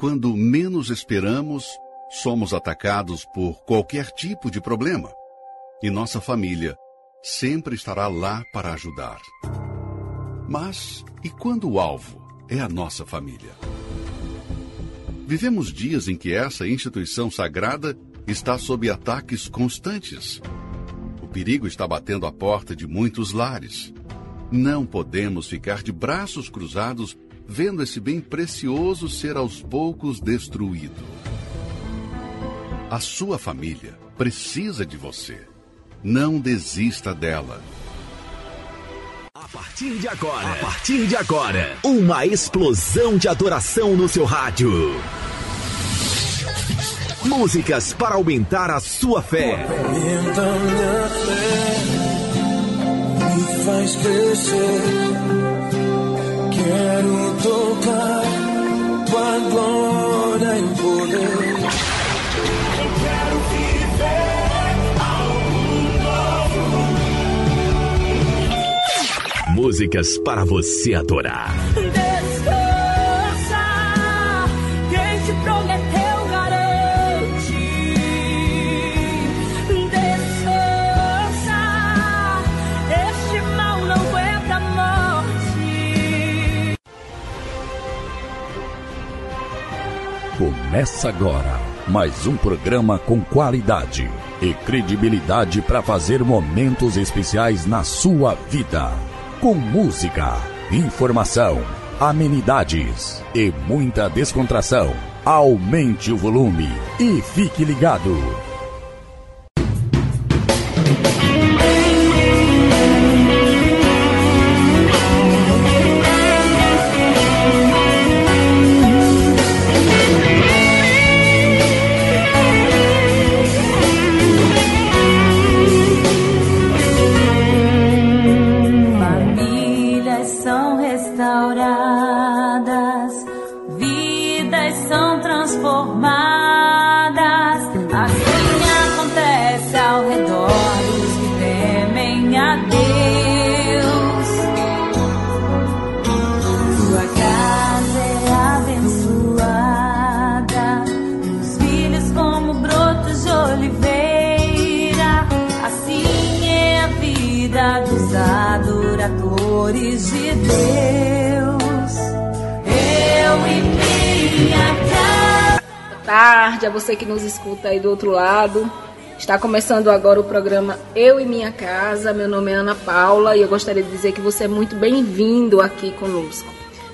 quando menos esperamos, somos atacados por qualquer tipo de problema. E nossa família sempre estará lá para ajudar. Mas e quando o alvo é a nossa família? Vivemos dias em que essa instituição sagrada está sob ataques constantes. O perigo está batendo a porta de muitos lares. Não podemos ficar de braços cruzados vendo esse bem precioso ser aos poucos destruído. A sua família precisa de você. Não desista dela. A partir de agora, a partir de agora, uma explosão de adoração no seu rádio. Músicas para aumentar a sua fé. Aumenta minha fé, me faz crescer. Quero tocar tua glória e poder. Eu quero viver algo novo. Músicas para você adorar. Começa agora mais um programa com qualidade e credibilidade para fazer momentos especiais na sua vida. Com música, informação, amenidades e muita descontração. Aumente o volume e fique ligado. Adoradores de Deus. Eu e minha casa. Boa tarde a você que nos escuta aí do outro lado. Está começando agora o programa Eu e Minha Casa. Meu nome é Ana Paula e eu gostaria de dizer que você é muito bem-vindo aqui conosco.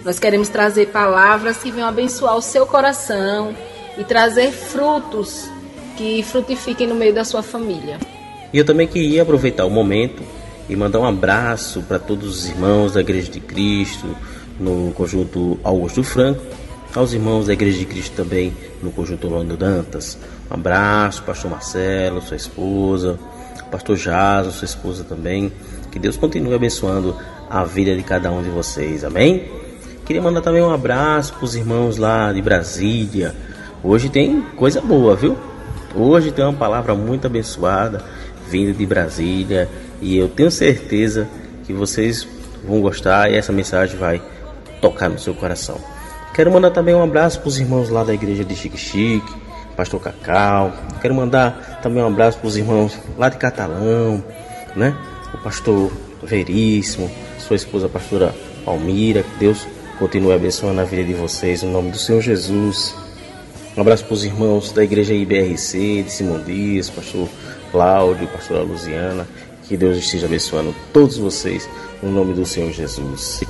Nós queremos trazer palavras que venham abençoar o seu coração e trazer frutos que frutifiquem no meio da sua família. E eu também queria aproveitar o momento e mandar um abraço para todos os irmãos da Igreja de Cristo, no conjunto Augusto Franco, aos irmãos da Igreja de Cristo também no conjunto Orlando Dantas. Um abraço, pastor Marcelo, sua esposa, pastor Jason, sua esposa também. Que Deus continue abençoando a vida de cada um de vocês, amém? Queria mandar também um abraço para os irmãos lá de Brasília. Hoje tem coisa boa, viu? Hoje tem uma palavra muito abençoada vinda de Brasília e eu tenho certeza que vocês vão gostar e essa mensagem vai tocar no seu coração. Quero mandar também um abraço para os irmãos lá da igreja de Chique Chique, Pastor Cacau. Quero mandar também um abraço para os irmãos lá de Catalão, né? O pastor Veríssimo, sua esposa a pastora Palmira. Que Deus continue abençoando a vida de vocês, em nome do Senhor Jesus. Um abraço para os irmãos da igreja IBRC, de Simão Dias, pastor Cláudio, pastora Luziana. Que Deus esteja abençoando todos vocês, no nome do Senhor Jesus.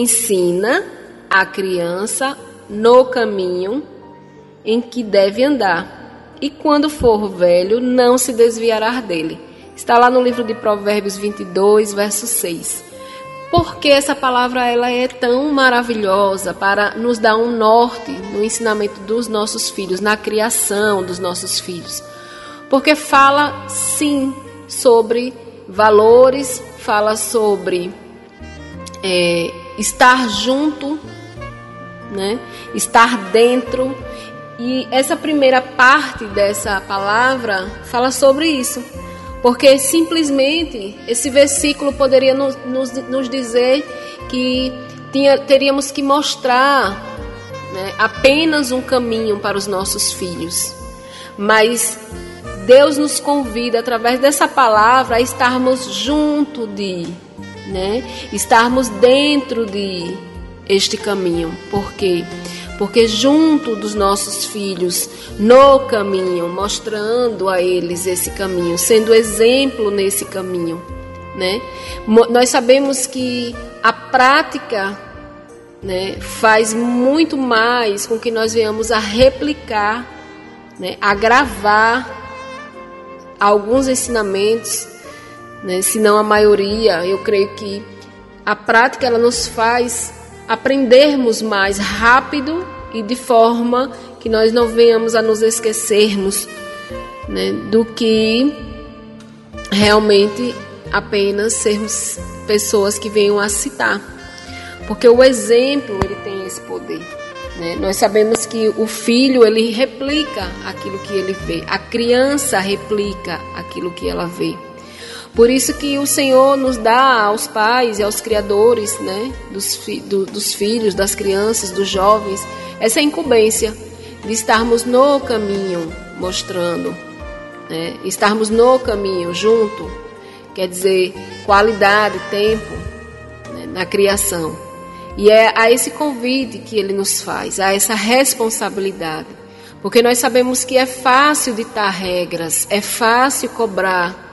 Ensina a criança no caminho em que deve andar, e quando for velho, não se desviará dele. Está lá no livro de Provérbios 22, verso 6. Porque essa palavra ela é tão maravilhosa para nos dar um norte no ensinamento dos nossos filhos, na criação dos nossos filhos. Porque fala sim sobre valores, fala sobre é, estar junto, né? estar dentro. E essa primeira parte dessa palavra fala sobre isso. Porque simplesmente esse versículo poderia nos, nos, nos dizer que tinha, teríamos que mostrar né, apenas um caminho para os nossos filhos. Mas Deus nos convida, através dessa palavra, a estarmos junto de, né? Estarmos dentro de este caminho. Por quê? Porque junto dos nossos filhos, no caminho, mostrando a eles esse caminho, sendo exemplo nesse caminho, né? Nós sabemos que a prática né, faz muito mais com que nós venhamos a replicar, né, a gravar alguns ensinamentos, né, se não a maioria, eu creio que a prática ela nos faz aprendermos mais rápido e de forma que nós não venhamos a nos esquecermos né, do que realmente apenas sermos pessoas que venham a citar. Porque o exemplo ele tem esse poder. Né? Nós sabemos que o filho ele replica aquilo que ele vê, a criança replica aquilo que ela vê. Por isso que o Senhor nos dá aos pais e aos criadores, né, dos, fi, do, dos filhos, das crianças, dos jovens, essa incumbência de estarmos no caminho, mostrando, né, estarmos no caminho junto, quer dizer qualidade, tempo né, na criação. E é a esse convite que ele nos faz, a essa responsabilidade. Porque nós sabemos que é fácil ditar regras, é fácil cobrar,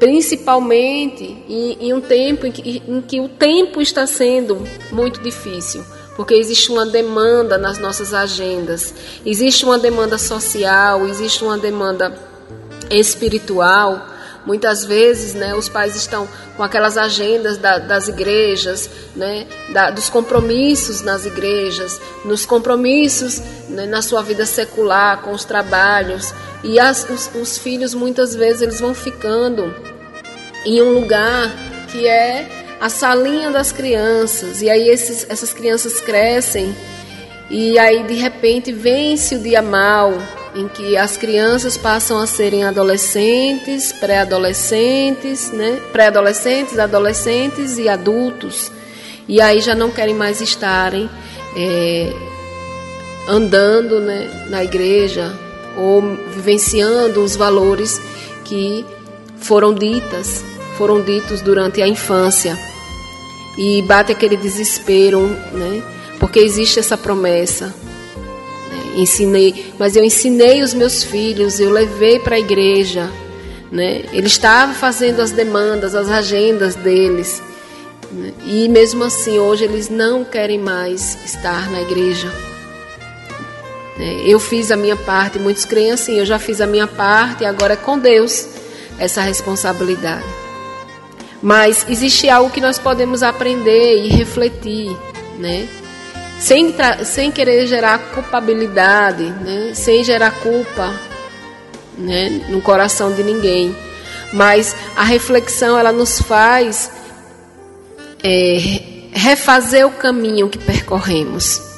principalmente em, em um tempo em que, em que o tempo está sendo muito difícil porque existe uma demanda nas nossas agendas, existe uma demanda social, existe uma demanda espiritual, Muitas vezes, né, os pais estão com aquelas agendas da, das igrejas, né, da, dos compromissos nas igrejas, nos compromissos né, na sua vida secular, com os trabalhos. E as, os, os filhos, muitas vezes, eles vão ficando em um lugar que é a salinha das crianças. E aí esses, essas crianças crescem e aí de repente vence o dia mal, em que as crianças passam a serem adolescentes, pré-adolescentes, né? Pré-adolescentes, adolescentes e adultos. E aí já não querem mais estarem é, andando né, na igreja ou vivenciando os valores que foram ditas, foram ditos durante a infância. E bate aquele desespero, né? Porque existe essa promessa ensinei, mas eu ensinei os meus filhos, eu levei para a igreja, né? Ele estava fazendo as demandas, as agendas deles, né? e mesmo assim hoje eles não querem mais estar na igreja. Né? Eu fiz a minha parte, muitos creem assim, eu já fiz a minha parte agora é com Deus essa responsabilidade. Mas existe algo que nós podemos aprender e refletir, né? sem, sem querer gerar culpabilidade, né? sem gerar culpa né? no coração de ninguém. Mas a reflexão ela nos faz é, refazer o caminho que percorremos.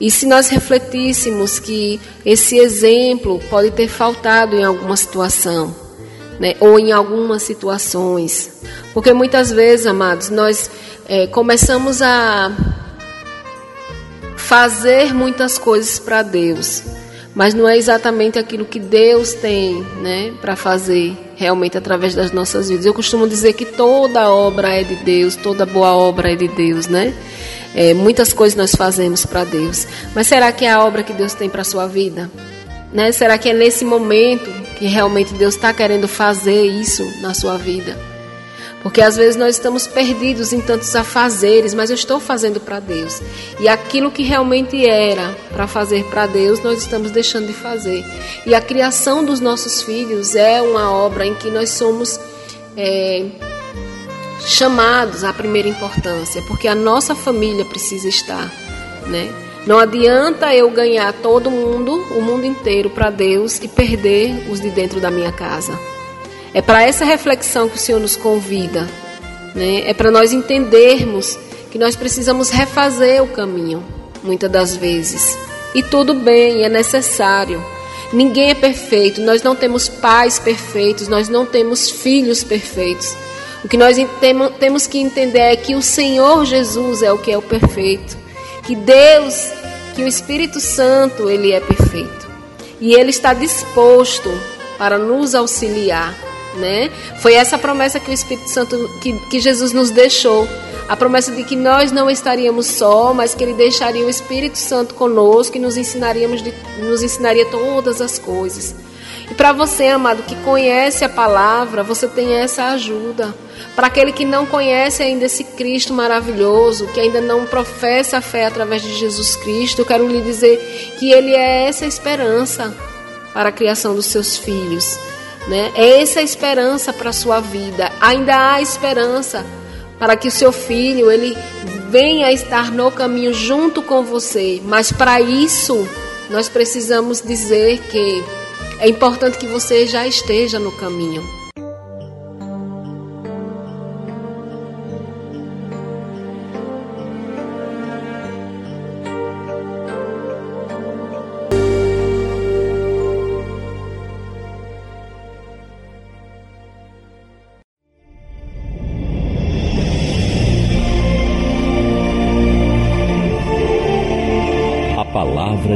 E se nós refletíssemos que esse exemplo pode ter faltado em alguma situação, né, ou em algumas situações, porque muitas vezes, amados, nós é, começamos a fazer muitas coisas para Deus, mas não é exatamente aquilo que Deus tem, né, para fazer realmente através das nossas vidas. Eu costumo dizer que toda obra é de Deus, toda boa obra é de Deus, né? É, muitas coisas nós fazemos para Deus, mas será que é a obra que Deus tem para sua vida? Né? Será que é nesse momento que realmente Deus está querendo fazer isso na sua vida? Porque às vezes nós estamos perdidos em tantos afazeres, mas eu estou fazendo para Deus. E aquilo que realmente era para fazer para Deus, nós estamos deixando de fazer. E a criação dos nossos filhos é uma obra em que nós somos é, chamados à primeira importância, porque a nossa família precisa estar, né? Não adianta eu ganhar todo mundo, o mundo inteiro para Deus e perder os de dentro da minha casa. É para essa reflexão que o Senhor nos convida. Né? É para nós entendermos que nós precisamos refazer o caminho, muitas das vezes. E tudo bem, é necessário. Ninguém é perfeito, nós não temos pais perfeitos, nós não temos filhos perfeitos. O que nós temos que entender é que o Senhor Jesus é o que é o perfeito, que Deus, que o Espírito Santo, ele é perfeito. E ele está disposto para nos auxiliar né? Foi essa promessa que o Espírito Santo, que, que Jesus nos deixou. A promessa de que nós não estaríamos só, mas que Ele deixaria o Espírito Santo conosco e nos, ensinaríamos de, nos ensinaria todas as coisas. E para você, amado, que conhece a palavra, você tem essa ajuda. Para aquele que não conhece ainda esse Cristo maravilhoso, que ainda não professa a fé através de Jesus Cristo, eu quero lhe dizer que Ele é essa esperança para a criação dos seus filhos. Né? É essa esperança para a sua vida. Ainda há esperança para que o seu filho ele venha estar no caminho junto com você. Mas para isso, nós precisamos dizer que é importante que você já esteja no caminho.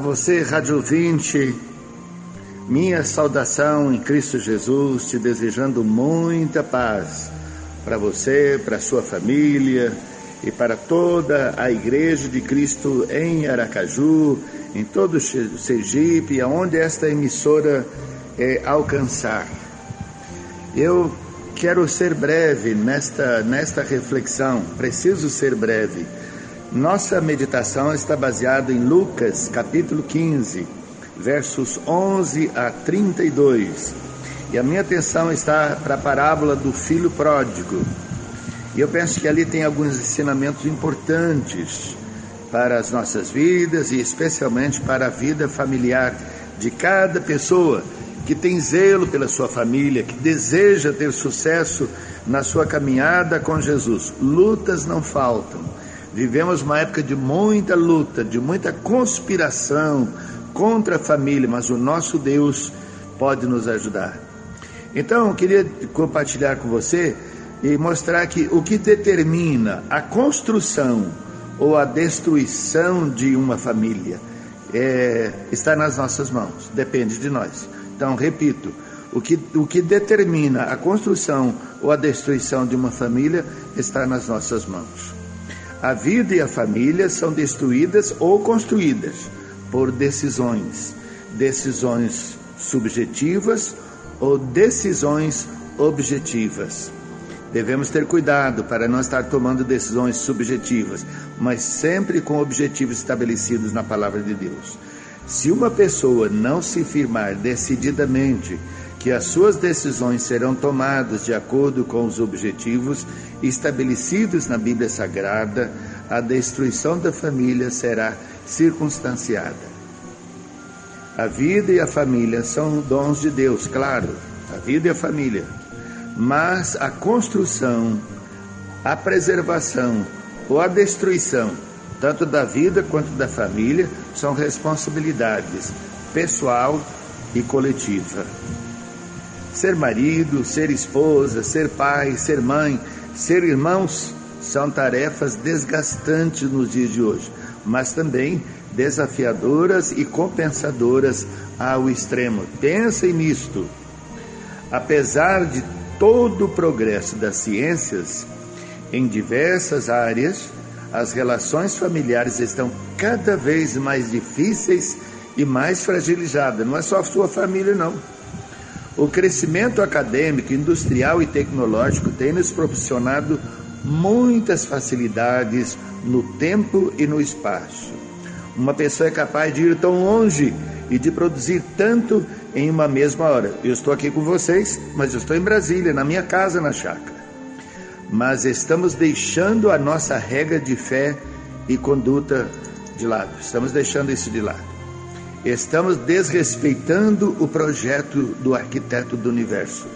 Você, Rádio ouvinte, minha saudação em Cristo Jesus, te desejando muita paz para você, para sua família e para toda a Igreja de Cristo em Aracaju, em todo o Sergipe, aonde esta emissora é, alcançar. Eu quero ser breve nesta, nesta reflexão, preciso ser breve nossa meditação está baseada em Lucas, capítulo 15, versos 11 a 32. E a minha atenção está para a parábola do filho pródigo. E eu penso que ali tem alguns ensinamentos importantes para as nossas vidas e especialmente para a vida familiar de cada pessoa que tem zelo pela sua família, que deseja ter sucesso na sua caminhada com Jesus. Lutas não faltam Vivemos uma época de muita luta, de muita conspiração contra a família, mas o nosso Deus pode nos ajudar. Então, eu queria compartilhar com você e mostrar que o que determina a construção ou a destruição de uma família é, está nas nossas mãos, depende de nós. Então, repito, o que, o que determina a construção ou a destruição de uma família está nas nossas mãos. A vida e a família são destruídas ou construídas por decisões, decisões subjetivas ou decisões objetivas. Devemos ter cuidado para não estar tomando decisões subjetivas, mas sempre com objetivos estabelecidos na palavra de Deus. Se uma pessoa não se firmar decididamente que as suas decisões serão tomadas de acordo com os objetivos estabelecidos na Bíblia Sagrada, a destruição da família será circunstanciada. A vida e a família são dons de Deus, claro, a vida e a família. Mas a construção, a preservação ou a destruição, tanto da vida quanto da família, são responsabilidades pessoal e coletiva. Ser marido, ser esposa, ser pai, ser mãe, ser irmãos são tarefas desgastantes nos dias de hoje, mas também desafiadoras e compensadoras ao extremo. Pensem nisto. Apesar de todo o progresso das ciências em diversas áreas, as relações familiares estão cada vez mais difíceis e mais fragilizadas. Não é só a sua família, não. O crescimento acadêmico, industrial e tecnológico tem nos proporcionado muitas facilidades no tempo e no espaço. Uma pessoa é capaz de ir tão longe e de produzir tanto em uma mesma hora. Eu estou aqui com vocês, mas eu estou em Brasília, na minha casa, na chácara. Mas estamos deixando a nossa regra de fé e conduta de lado. Estamos deixando isso de lado. Estamos desrespeitando o projeto do arquiteto do universo.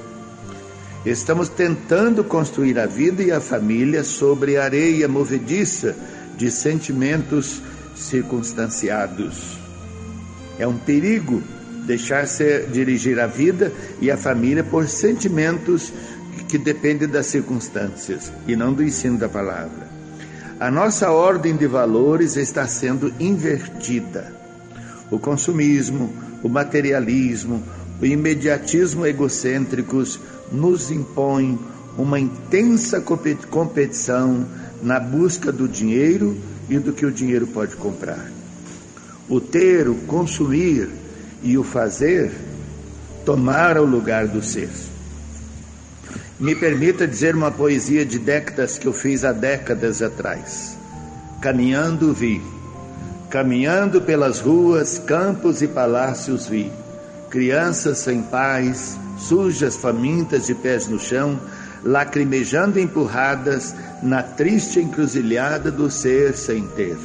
Estamos tentando construir a vida e a família sobre areia movediça de sentimentos circunstanciados. É um perigo deixar-se dirigir a vida e a família por sentimentos que dependem das circunstâncias e não do ensino da palavra. A nossa ordem de valores está sendo invertida. O consumismo, o materialismo, o imediatismo egocêntricos nos impõem uma intensa competição na busca do dinheiro e do que o dinheiro pode comprar. O ter, o consumir e o fazer tomaram o lugar do ser. Me permita dizer uma poesia de décadas que eu fiz há décadas atrás. Caminhando vi Caminhando pelas ruas, campos e palácios vi crianças sem pais, sujas, famintas de pés no chão, lacrimejando empurradas na triste encruzilhada do ser sem ter.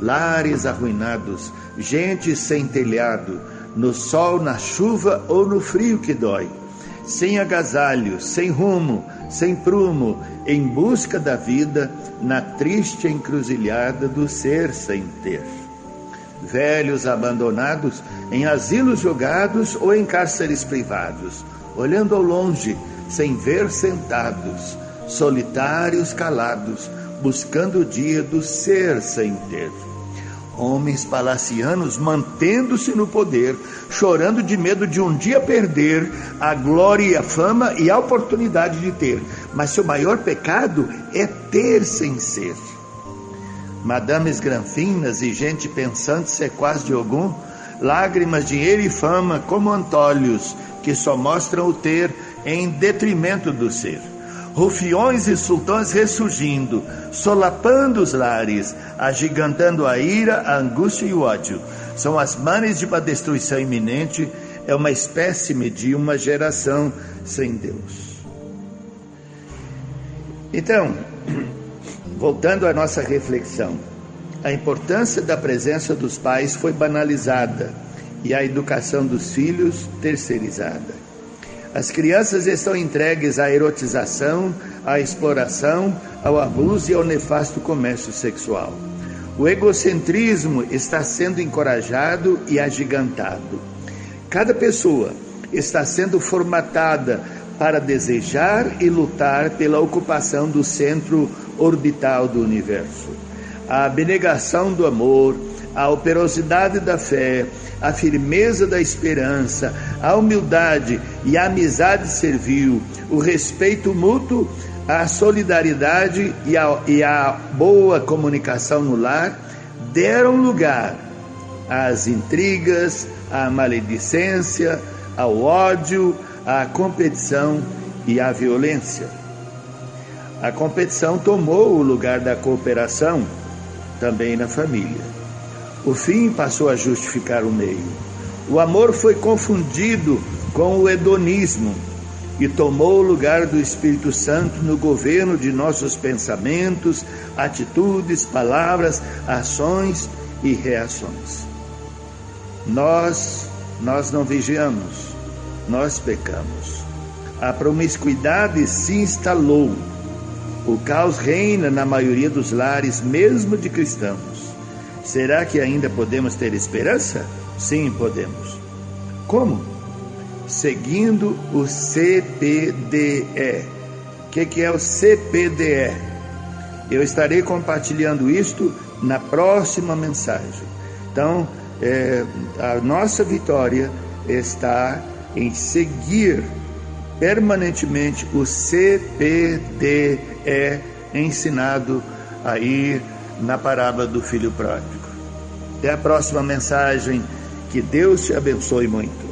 Lares arruinados, gente sem telhado, no sol, na chuva ou no frio que dói, sem agasalho, sem rumo, sem prumo, em busca da vida, na triste encruzilhada do ser sem ter. Velhos abandonados em asilos jogados ou em cárceres privados, olhando ao longe, sem ver sentados, solitários calados, buscando o dia do ser sem ter homens palacianos mantendo-se no poder, chorando de medo de um dia perder a glória, a fama e a oportunidade de ter. Mas seu maior pecado é ter sem ser. Madames granfinas e gente pensante sequaz de algum, lágrimas, dinheiro e fama como antolhos que só mostram o ter em detrimento do ser rufiões e sultões ressurgindo, solapando os lares, agigantando a ira, a angústia e o ódio. São as manes de uma destruição iminente, é uma espécime de uma geração sem Deus. Então, voltando à nossa reflexão, a importância da presença dos pais foi banalizada e a educação dos filhos terceirizada. As crianças estão entregues à erotização, à exploração, ao abuso e ao nefasto comércio sexual. O egocentrismo está sendo encorajado e agigantado. Cada pessoa está sendo formatada para desejar e lutar pela ocupação do centro orbital do universo. A abnegação do amor, a operosidade da fé, a firmeza da esperança, a humildade e a amizade servil, o respeito mútuo, a solidariedade e a, e a boa comunicação no lar deram lugar às intrigas, à maledicência, ao ódio, à competição e à violência. A competição tomou o lugar da cooperação também na família. O fim passou a justificar o meio. O amor foi confundido com o hedonismo e tomou o lugar do Espírito Santo no governo de nossos pensamentos, atitudes, palavras, ações e reações. nós nós não vigiamos, nós pecamos. A promiscuidade se instalou. O caos reina na maioria dos lares, mesmo de cristãos. Será que ainda podemos ter esperança? Sim, podemos. Como? Seguindo o CPDE. O que, que é o CPDE? Eu estarei compartilhando isto na próxima mensagem. Então, é, a nossa vitória está em seguir permanentemente o CPDE ensinado aí na parábola do filho pródigo. Até a próxima mensagem. Que Deus te abençoe muito.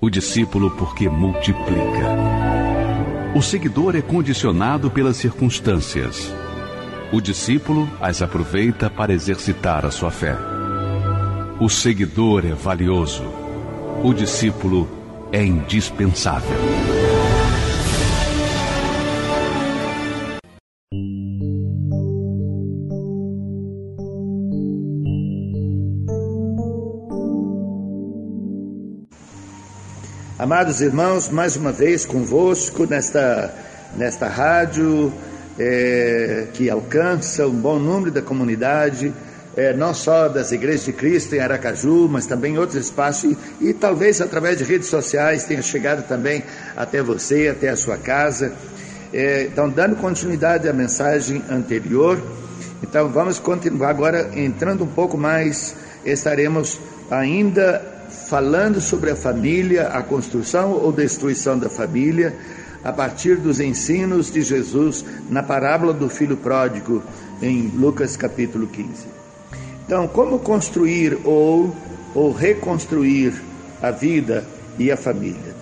o discípulo porque multiplica. O seguidor é condicionado pelas circunstâncias. O discípulo as aproveita para exercitar a sua fé. O seguidor é valioso. O discípulo é indispensável. Amados irmãos, mais uma vez convosco nesta, nesta rádio é, que alcança um bom número da comunidade, é, não só das igrejas de Cristo em Aracaju, mas também em outros espaços, e, e talvez através de redes sociais tenha chegado também até você, até a sua casa. É, então, dando continuidade à mensagem anterior, então vamos continuar agora entrando um pouco mais, estaremos ainda falando sobre a família, a construção ou destruição da família, a partir dos ensinos de Jesus na parábola do filho pródigo, em Lucas capítulo 15. Então, como construir ou, ou reconstruir a vida e a família?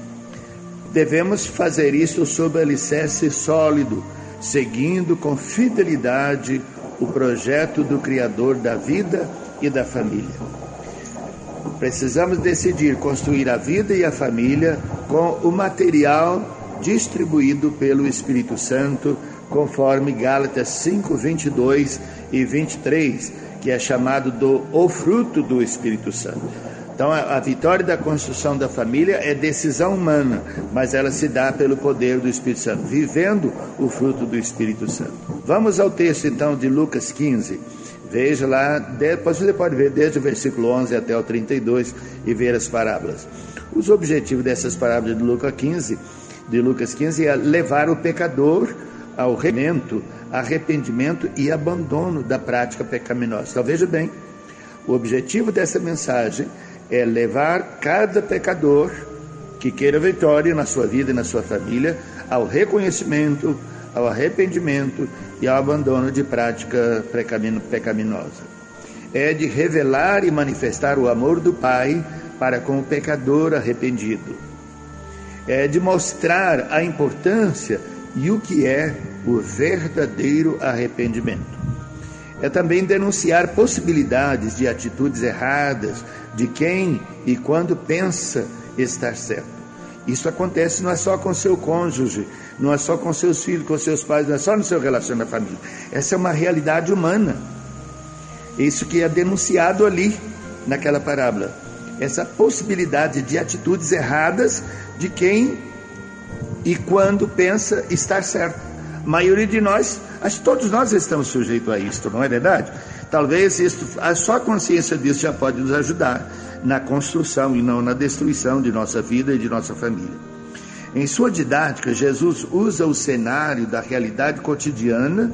Devemos fazer isso sob alicerce sólido, seguindo com fidelidade o projeto do Criador da vida e da família. Precisamos decidir construir a vida e a família com o material distribuído pelo Espírito Santo, conforme Gálatas 5, 22 e 23, que é chamado do o fruto do Espírito Santo. Então, a, a, vitória da construção da família é decisão humana, mas ela se dá pelo poder do Espírito Santo, vivendo o fruto do Espírito Santo. Vamos ao texto então de Lucas 15. Veja lá, você pode ver desde o versículo 11 até o 32 e ver as parábolas. Os objetivos dessas parábolas de Lucas 15, de Lucas 15 é levar o pecador ao remento, arrependimento e abandono da prática pecaminosa. Então veja bem, o objetivo dessa mensagem é levar cada pecador que queira vitória na sua vida e na sua família ao reconhecimento, ao arrependimento e ao abandono de prática pecaminosa. É de revelar e manifestar o amor do Pai para com o pecador arrependido. É de mostrar a importância e o que é o verdadeiro arrependimento. É também denunciar possibilidades de atitudes erradas de quem e quando pensa estar certo. Isso acontece não é só com seu cônjuge, não é só com seus filhos, com seus pais, não é só no seu relacionamento da família. Essa é uma realidade humana. Isso que é denunciado ali naquela parábola. Essa possibilidade de atitudes erradas de quem e quando pensa estar certo. A maioria de nós, acho que todos nós estamos sujeitos a isto, não é verdade? Talvez isto, a só consciência disso já pode nos ajudar na construção e não na destruição de nossa vida e de nossa família. Em sua didática, Jesus usa o cenário da realidade cotidiana,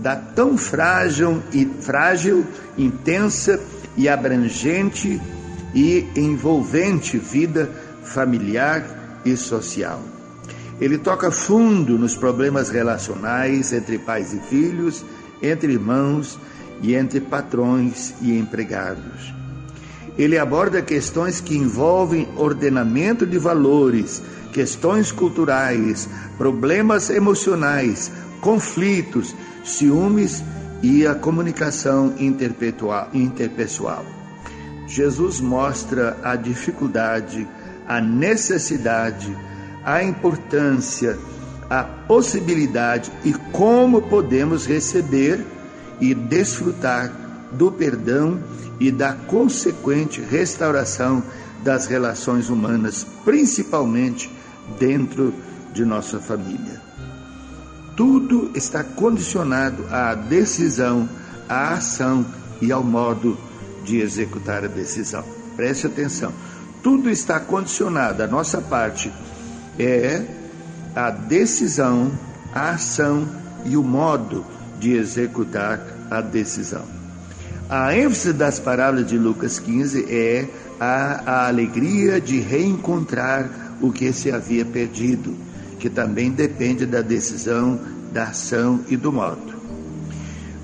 da tão frágil e frágil, intensa e abrangente e envolvente vida familiar e social. Ele toca fundo nos problemas relacionais entre pais e filhos, entre irmãos e entre patrões e empregados. Ele aborda questões que envolvem ordenamento de valores, questões culturais, problemas emocionais, conflitos, ciúmes e a comunicação interpessoal. Jesus mostra a dificuldade, a necessidade, a importância, a possibilidade e como podemos receber e desfrutar do perdão e da consequente restauração das relações humanas, principalmente dentro de nossa família. Tudo está condicionado à decisão, à ação e ao modo de executar a decisão. Preste atenção. Tudo está condicionado, a nossa parte é a decisão, a ação e o modo de executar a decisão. A ênfase das parábolas de Lucas 15 é a, a alegria de reencontrar o que se havia perdido, que também depende da decisão, da ação e do modo.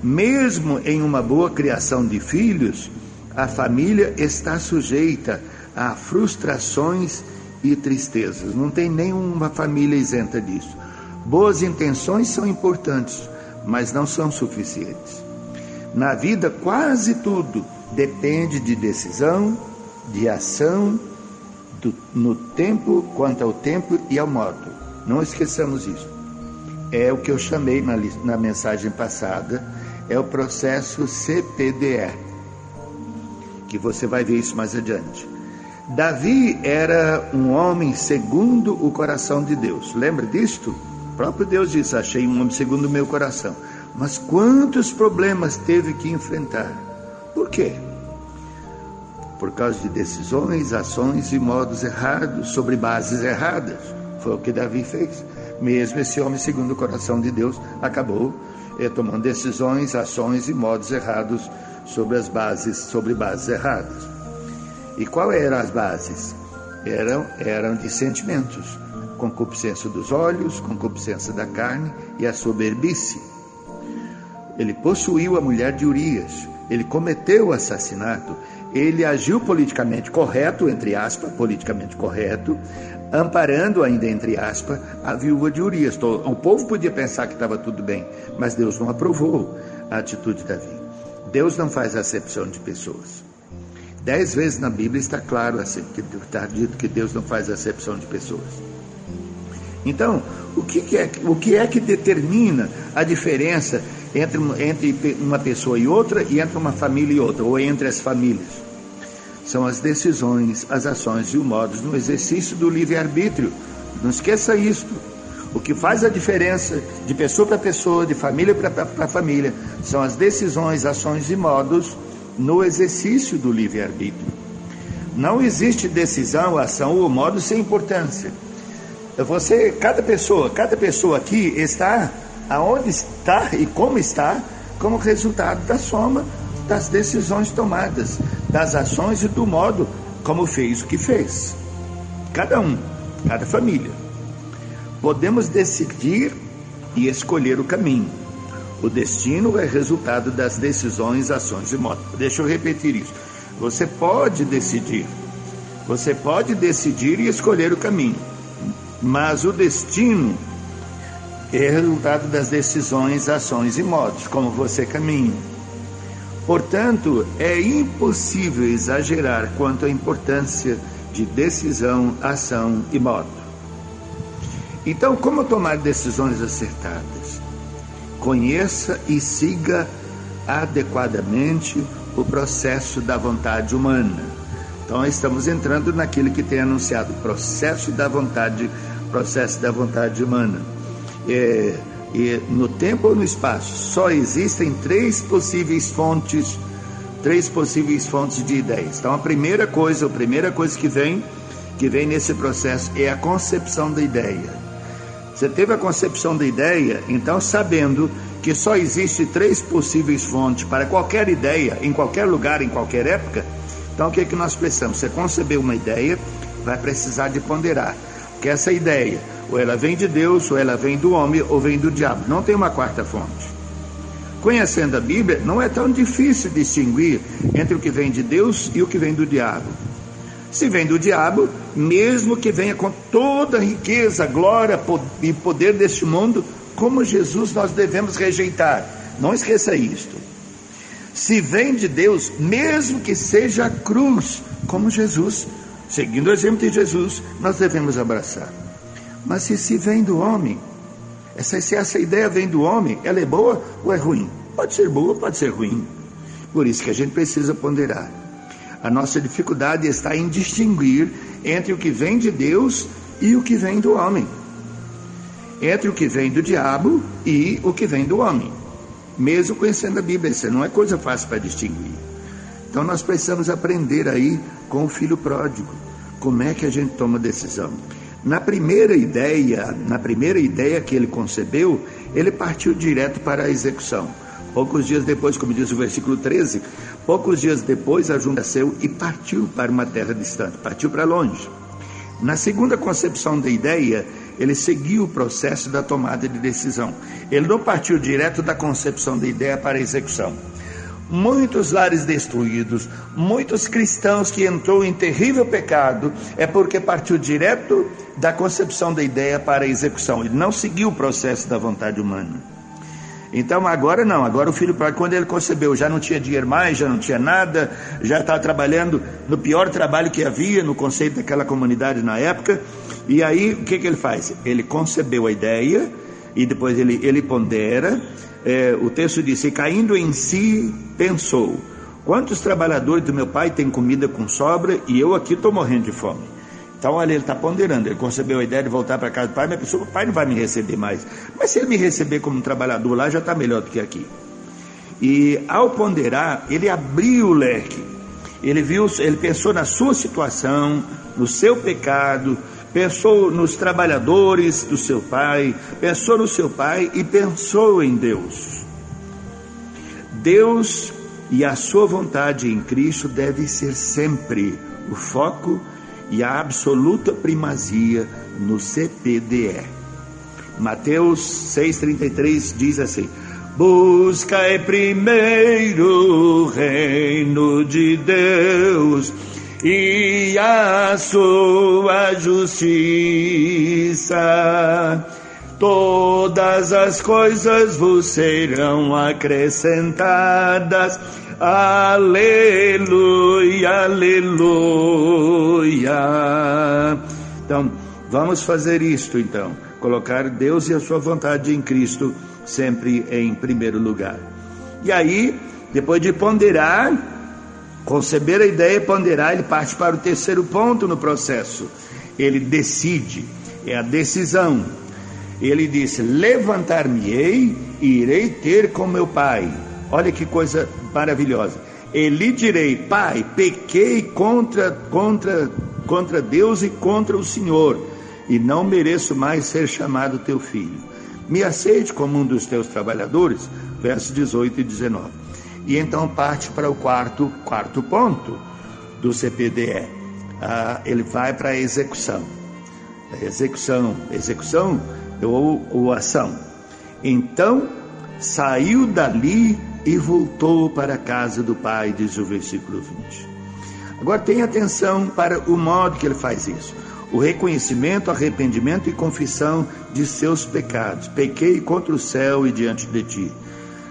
Mesmo em uma boa criação de filhos, a família está sujeita a frustrações e tristezas. Não tem nenhuma família isenta disso. Boas intenções são importantes, mas não são suficientes. Na vida, quase tudo depende de decisão, de ação, do, no tempo, quanto ao tempo e ao modo. Não esqueçamos isso. É o que eu chamei na, na mensagem passada, é o processo CPDE, que você vai ver isso mais adiante. Davi era um homem segundo o coração de Deus. Lembra disto? O próprio Deus disse: Achei um homem segundo o meu coração. Mas quantos problemas teve que enfrentar? Por quê? Por causa de decisões, ações e modos errados, sobre bases erradas. Foi o que Davi fez. Mesmo esse homem segundo o coração de Deus acabou eh, tomando decisões, ações e modos errados sobre as bases, sobre bases erradas. E qual eram as bases? Eram, eram de sentimentos, concupiscência dos olhos, concupiscência da carne e a soberbice. Ele possuiu a mulher de Urias, ele cometeu o assassinato, ele agiu politicamente correto, entre aspas, politicamente correto, amparando ainda, entre aspas, a viúva de Urias. O povo podia pensar que estava tudo bem, mas Deus não aprovou a atitude de Davi. Deus não faz acepção de pessoas. Dez vezes na Bíblia está claro assim, que está dito que Deus não faz acepção de pessoas. Então, o que, é, o que é que determina a diferença entre, entre uma pessoa e outra e entre uma família e outra, ou entre as famílias? São as decisões, as ações e o modo no exercício do livre-arbítrio. Não esqueça isto. O que faz a diferença de pessoa para pessoa, de família para família, são as decisões, ações e modos no exercício do livre-arbítrio. Não existe decisão, ação ou modo sem importância. Você, cada pessoa, cada pessoa aqui está aonde está e como está, como resultado da soma das decisões tomadas, das ações e do modo como fez o que fez. Cada um, cada família. Podemos decidir e escolher o caminho o destino é resultado das decisões, ações e modos. Deixa eu repetir isso. Você pode decidir. Você pode decidir e escolher o caminho. Mas o destino é resultado das decisões, ações e modos, como você caminha. Portanto, é impossível exagerar quanto à importância de decisão, ação e modo. Então, como tomar decisões acertadas? conheça e siga adequadamente o processo da vontade humana. Então estamos entrando naquilo que tem anunciado, processo da vontade, processo da vontade humana. É, no tempo ou no espaço só existem três possíveis fontes, três possíveis fontes de ideias. Então a primeira coisa, a primeira coisa que vem, que vem nesse processo é a concepção da ideia. Você teve a concepção da ideia, então sabendo que só existe três possíveis fontes para qualquer ideia, em qualquer lugar, em qualquer época, então o que é que nós precisamos? Você concebeu uma ideia, vai precisar de ponderar. Que essa ideia, ou ela vem de Deus, ou ela vem do homem, ou vem do diabo. Não tem uma quarta fonte. Conhecendo a Bíblia, não é tão difícil distinguir entre o que vem de Deus e o que vem do diabo. Se vem do diabo, mesmo que venha com toda a riqueza, glória e poder deste mundo, como Jesus nós devemos rejeitar. Não esqueça isto. Se vem de Deus, mesmo que seja a cruz, como Jesus, seguindo o exemplo de Jesus, nós devemos abraçar. Mas se se vem do homem, essa, se essa ideia vem do homem, ela é boa ou é ruim? Pode ser boa, pode ser ruim. Por isso que a gente precisa ponderar. A nossa dificuldade está em distinguir entre o que vem de Deus e o que vem do homem. Entre o que vem do diabo e o que vem do homem. Mesmo conhecendo a Bíblia, isso não é coisa fácil para distinguir. Então nós precisamos aprender aí com o filho pródigo. Como é que a gente toma decisão? Na primeira ideia, na primeira ideia que ele concebeu, ele partiu direto para a execução. Poucos dias depois, como diz o versículo 13, poucos dias depois a junta e partiu para uma terra distante, partiu para longe. Na segunda concepção da ideia, ele seguiu o processo da tomada de decisão. Ele não partiu direto da concepção da ideia para a execução muitos lares destruídos, muitos cristãos que entrou em terrível pecado, é porque partiu direto da concepção da ideia para a execução. Ele não seguiu o processo da vontade humana. Então agora não, agora o filho pródigo, quando ele concebeu, já não tinha dinheiro mais, já não tinha nada, já estava trabalhando no pior trabalho que havia no conceito daquela comunidade na época. E aí o que, que ele faz? Ele concebeu a ideia e depois ele, ele pondera, é, o texto diz: E caindo em si, pensou: Quantos trabalhadores do meu pai têm comida com sobra e eu aqui estou morrendo de fome? Então, olha, ele está ponderando. Ele concebeu a ideia de voltar para casa do pai, mas pensou: o pai não vai me receber mais. Mas se ele me receber como trabalhador lá, já está melhor do que aqui. E ao ponderar, ele abriu o leque. Ele viu, ele pensou na sua situação, no seu pecado, pensou nos trabalhadores do seu pai, pensou no seu pai e pensou em Deus. Deus e a sua vontade em Cristo deve ser sempre o foco e a absoluta primazia no CPDE. Mateus 6,33 diz assim: Busca primeiro o reino de Deus e a sua justiça. Todas as coisas vos serão acrescentadas. Aleluia, aleluia. Então, vamos fazer isto então, colocar Deus e a sua vontade em Cristo sempre em primeiro lugar. E aí, depois de ponderar, Conceber a ideia, ponderar, ele parte para o terceiro ponto no processo. Ele decide, é a decisão. Ele disse: Levantar-me-ei e irei ter com meu pai. Olha que coisa maravilhosa. Ele direi: Pai, pequei contra, contra, contra Deus e contra o Senhor, e não mereço mais ser chamado teu filho. Me aceite como um dos teus trabalhadores. Versos 18 e 19. E então parte para o quarto, quarto ponto do CPDE. Ah, ele vai para a execução. Execução, execução ou, ou ação. Então saiu dali e voltou para a casa do pai, diz o versículo 20. Agora tenha atenção para o modo que ele faz isso. O reconhecimento, arrependimento e confissão de seus pecados. Pequei contra o céu e diante de ti.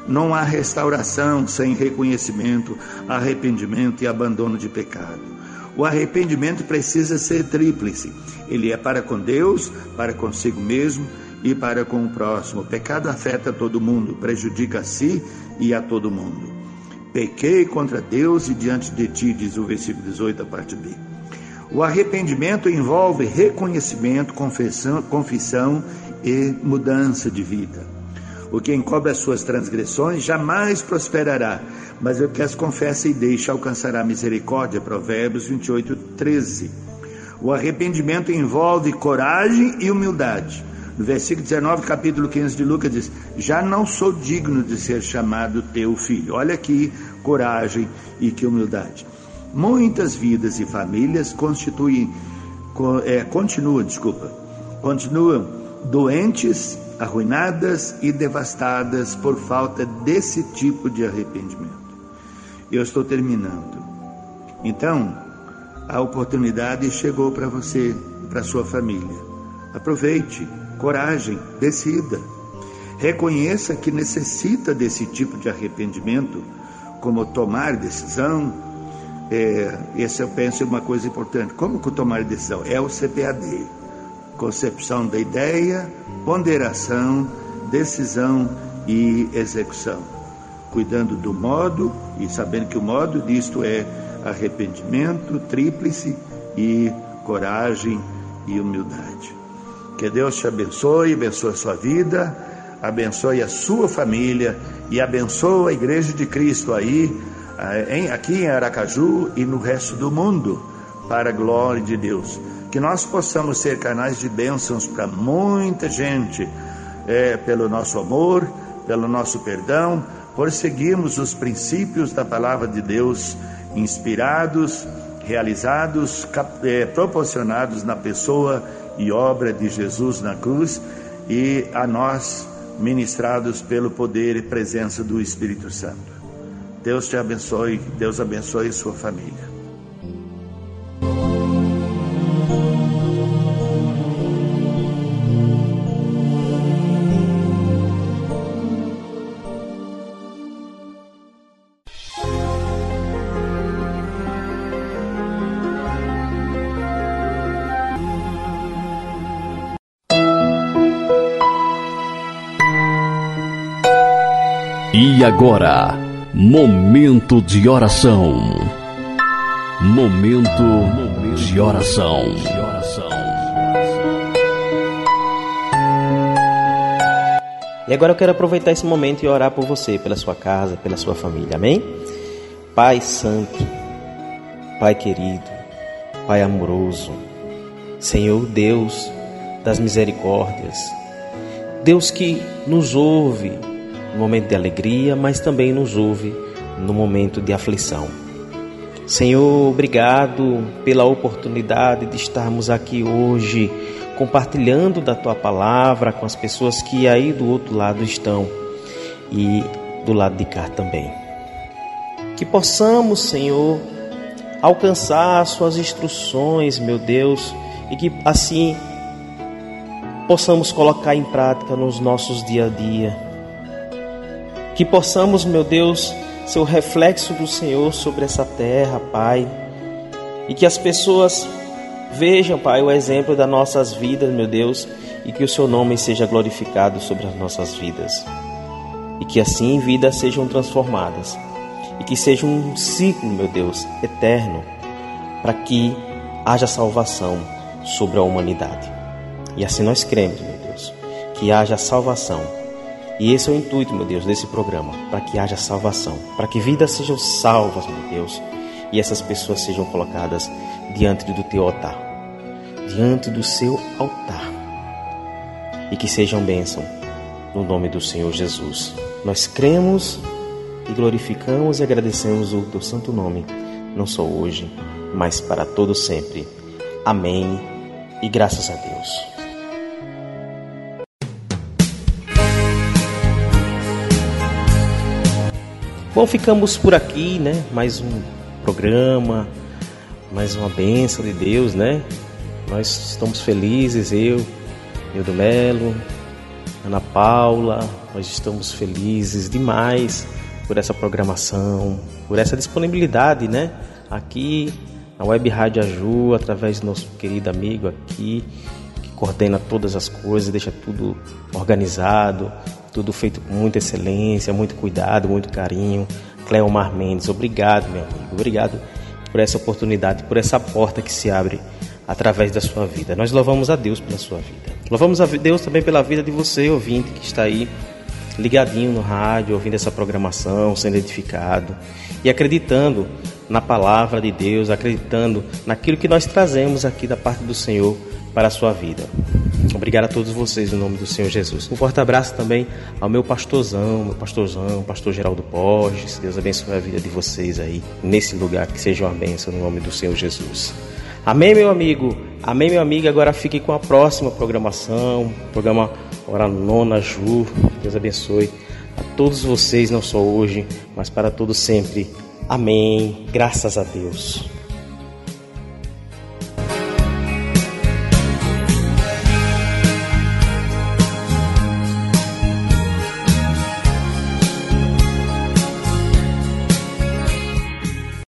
Não há restauração sem reconhecimento, arrependimento e abandono de pecado. O arrependimento precisa ser tríplice. Ele é para com Deus, para consigo mesmo e para com o próximo. O pecado afeta todo mundo, prejudica a si e a todo mundo. Pequei contra Deus e diante de ti, diz o versículo 18, a parte B. O arrependimento envolve reconhecimento, confissão, confissão e mudança de vida. O que encobre as suas transgressões jamais prosperará, mas o que as confessa e deixa alcançará misericórdia. Provérbios 28, 13. O arrependimento envolve coragem e humildade. No versículo 19, capítulo 15 de Lucas diz: Já não sou digno de ser chamado teu filho. Olha aqui, coragem e que humildade. Muitas vidas e famílias constituem, é, continuam, desculpa, continuam doentes, arruinadas e devastadas por falta desse tipo de arrependimento. Eu estou terminando. Então, a oportunidade chegou para você, para sua família. Aproveite coragem, decida. Reconheça que necessita desse tipo de arrependimento, como tomar decisão. É, esse eu penso é uma coisa importante. Como que tomar decisão? É o CPAD. Concepção da ideia, ponderação, decisão e execução. Cuidando do modo e sabendo que o modo disto é arrependimento, tríplice e coragem e humildade. Que Deus te abençoe, abençoe a sua vida, abençoe a sua família e abençoe a Igreja de Cristo aí, eh, aqui em Aracaju e no resto do mundo, para a glória de Deus. Que nós possamos ser canais de bênçãos para muita gente, é, pelo nosso amor, pelo nosso perdão, por seguirmos os princípios da palavra de Deus, inspirados, realizados, é, proporcionados na pessoa e obra de Jesus na cruz e a nós ministrados pelo poder e presença do Espírito Santo. Deus te abençoe, Deus abençoe sua família. E agora, momento de oração. Momento de oração. E agora eu quero aproveitar esse momento e orar por você, pela sua casa, pela sua família. Amém? Pai Santo, Pai querido, Pai amoroso, Senhor Deus das misericórdias, Deus que nos ouve no momento de alegria, mas também nos ouve no momento de aflição. Senhor, obrigado pela oportunidade de estarmos aqui hoje compartilhando da tua palavra com as pessoas que aí do outro lado estão e do lado de cá também. Que possamos, Senhor, alcançar as suas instruções, meu Deus, e que assim possamos colocar em prática nos nossos dia a dia que possamos, meu Deus, ser o reflexo do Senhor sobre essa terra, Pai. E que as pessoas vejam, Pai, o exemplo das nossas vidas, meu Deus, e que o Seu nome seja glorificado sobre as nossas vidas. E que assim vidas sejam transformadas. E que seja um ciclo, meu Deus, eterno, para que haja salvação sobre a humanidade. E assim nós cremos, meu Deus, que haja salvação e esse é o intuito, meu Deus, desse programa, para que haja salvação, para que vidas sejam salvas, meu Deus, e essas pessoas sejam colocadas diante do teu altar, diante do seu altar, e que sejam bênção no nome do Senhor Jesus. Nós cremos e glorificamos e agradecemos o teu santo nome, não só hoje, mas para todo sempre. Amém. E graças a Deus. Bom, ficamos por aqui, né? Mais um programa, mais uma bênção de Deus, né? Nós estamos felizes, eu, Nildo Melo, Ana Paula, nós estamos felizes demais por essa programação, por essa disponibilidade, né? Aqui na Web Rádio Aju, através do nosso querido amigo aqui, que coordena todas as coisas, deixa tudo organizado, tudo feito com muita excelência, muito cuidado, muito carinho. Cleomar Mendes, obrigado, meu amigo. Obrigado por essa oportunidade, por essa porta que se abre através da sua vida. Nós louvamos a Deus pela sua vida. Louvamos a Deus também pela vida de você, ouvinte, que está aí ligadinho no rádio, ouvindo essa programação, sendo edificado e acreditando na palavra de Deus, acreditando naquilo que nós trazemos aqui da parte do Senhor para a sua vida. Obrigado a todos vocês em nome do Senhor Jesus. Um forte abraço também ao meu pastorzão, meu pastorzão, pastor Geraldo Borges. Deus abençoe a vida de vocês aí nesse lugar, que seja uma bênção no nome do Senhor Jesus. Amém, meu amigo? Amém, meu amigo? Agora fique com a próxima programação, programa Hora Nona Ju. Deus abençoe a todos vocês, não só hoje, mas para todos sempre. Amém. Graças a Deus.